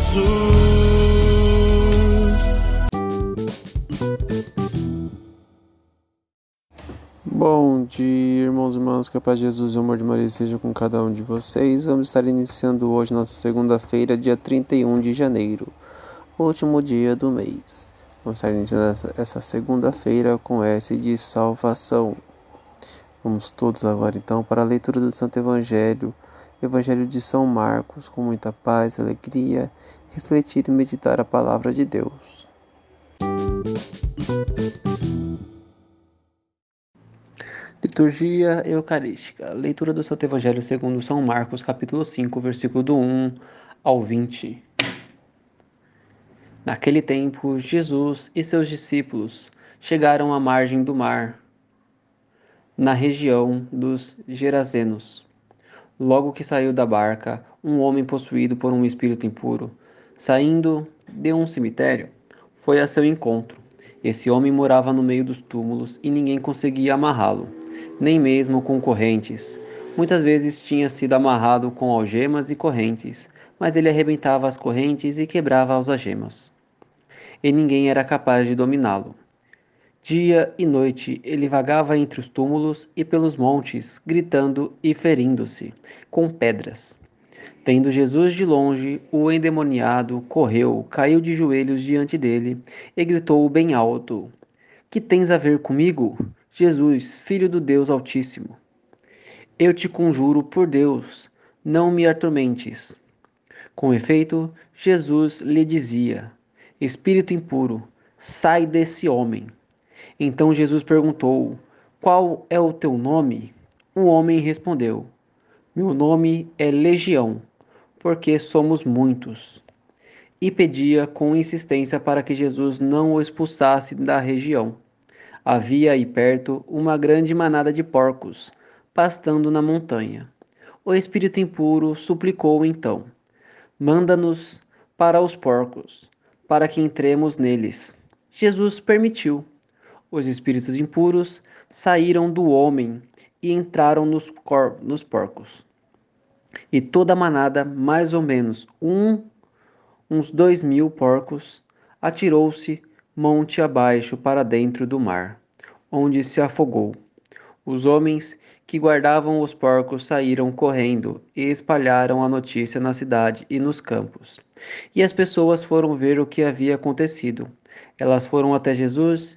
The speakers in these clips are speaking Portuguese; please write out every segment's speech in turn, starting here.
Jesus. Bom dia, irmãos e irmãs, que a paz de Jesus e o amor de Maria seja com cada um de vocês. Vamos estar iniciando hoje nossa segunda-feira, dia 31 de janeiro, último dia do mês. Vamos estar iniciando essa- segunda-feira com S de salvação. Vamos todos agora então para a leitura do Santo Evangelho, Evangelho de São Marcos, com muita paz alegria, refletir e meditar a palavra de Deus. Liturgia Eucarística. Leitura do Santo Evangelho segundo São Marcos, capítulo 5, versículo do 1 ao 20. Naquele tempo, Jesus e seus discípulos chegaram à margem do mar, na região dos Gerazenos. Logo que saiu da barca, um homem possuído por um espírito impuro, saindo de um cemitério, foi a seu encontro. Esse homem morava no meio dos túmulos e ninguém conseguia amarrá-lo, nem mesmo com correntes. Muitas vezes tinha sido amarrado com algemas e correntes, mas ele arrebentava as correntes e quebrava as algemas. E ninguém era capaz de dominá-lo. Dia e noite ele vagava entre os túmulos e pelos montes, gritando e ferindo-se com pedras. Vendo Jesus de longe, o endemoniado correu, caiu de joelhos diante dele e gritou bem alto: Que tens a ver comigo, Jesus, filho do Deus Altíssimo? Eu te conjuro por Deus, não me atormentes. Com efeito, Jesus lhe dizia: Espírito impuro, sai desse homem. Então Jesus perguntou: Qual é o teu nome? O homem respondeu: Meu nome é Legião, porque somos muitos. E pedia com insistência para que Jesus não o expulsasse da região. Havia aí perto uma grande manada de porcos, pastando na montanha. O espírito impuro suplicou então: Manda-nos para os porcos, para que entremos neles. Jesus permitiu. Os espíritos impuros saíram do homem e entraram nos, nos porcos. E toda a manada, mais ou menos um, uns dois mil porcos, atirou-se monte abaixo para dentro do mar, onde se afogou. Os homens que guardavam os porcos saíram correndo e espalharam a notícia na cidade e nos campos. E as pessoas foram ver o que havia acontecido. Elas foram até Jesus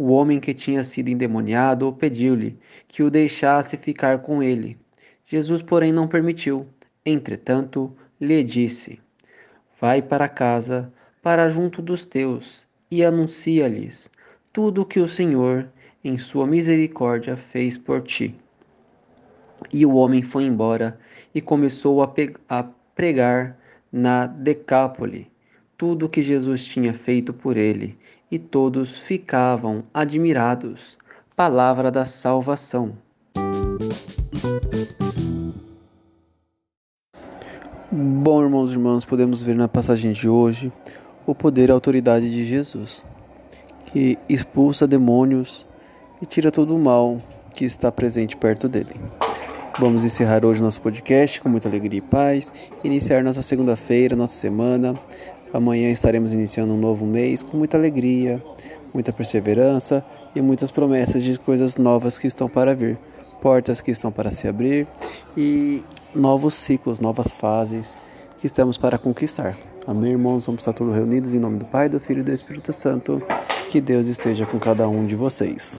O homem que tinha sido endemoniado pediu-lhe que o deixasse ficar com ele. Jesus, porém, não permitiu. Entretanto, lhe disse: Vai para casa, para junto dos teus, e anuncia-lhes tudo o que o Senhor, em sua misericórdia, fez por ti. E o homem foi embora e começou a, a pregar na Decápole tudo o que Jesus tinha feito por ele, e todos ficavam admirados. Palavra da salvação. Bom, irmãos e irmãs, podemos ver na passagem de hoje o poder e a autoridade de Jesus, que expulsa demônios e tira todo o mal que está presente perto dele. Vamos encerrar hoje nosso podcast com muita alegria e paz, iniciar nossa segunda-feira, nossa semana. Amanhã estaremos iniciando um novo mês com muita alegria, muita perseverança e muitas promessas de coisas novas que estão para vir, portas que estão para se abrir e novos ciclos, novas fases que estamos para conquistar. Amém, irmãos? Vamos estar todos reunidos em nome do Pai, do Filho e do Espírito Santo. Que Deus esteja com cada um de vocês.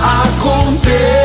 aconteceu.